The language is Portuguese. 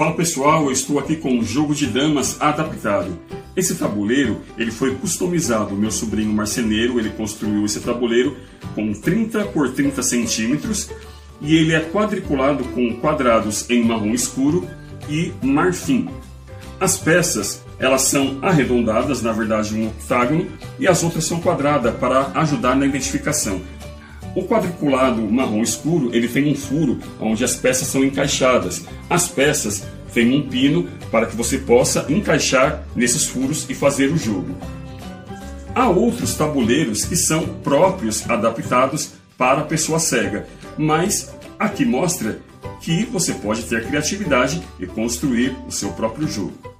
Fala pessoal, eu estou aqui com um jogo de damas adaptado. Esse tabuleiro ele foi customizado. Meu sobrinho marceneiro ele construiu esse tabuleiro com 30 por 30 centímetros e ele é quadriculado com quadrados em marrom escuro e marfim. As peças elas são arredondadas, na verdade um octágono, e as outras são quadradas para ajudar na identificação. O quadriculado marrom escuro ele tem um furo onde as peças são encaixadas. As peças têm um pino para que você possa encaixar nesses furos e fazer o jogo. Há outros tabuleiros que são próprios, adaptados para a pessoa cega, mas aqui mostra que você pode ter criatividade e construir o seu próprio jogo.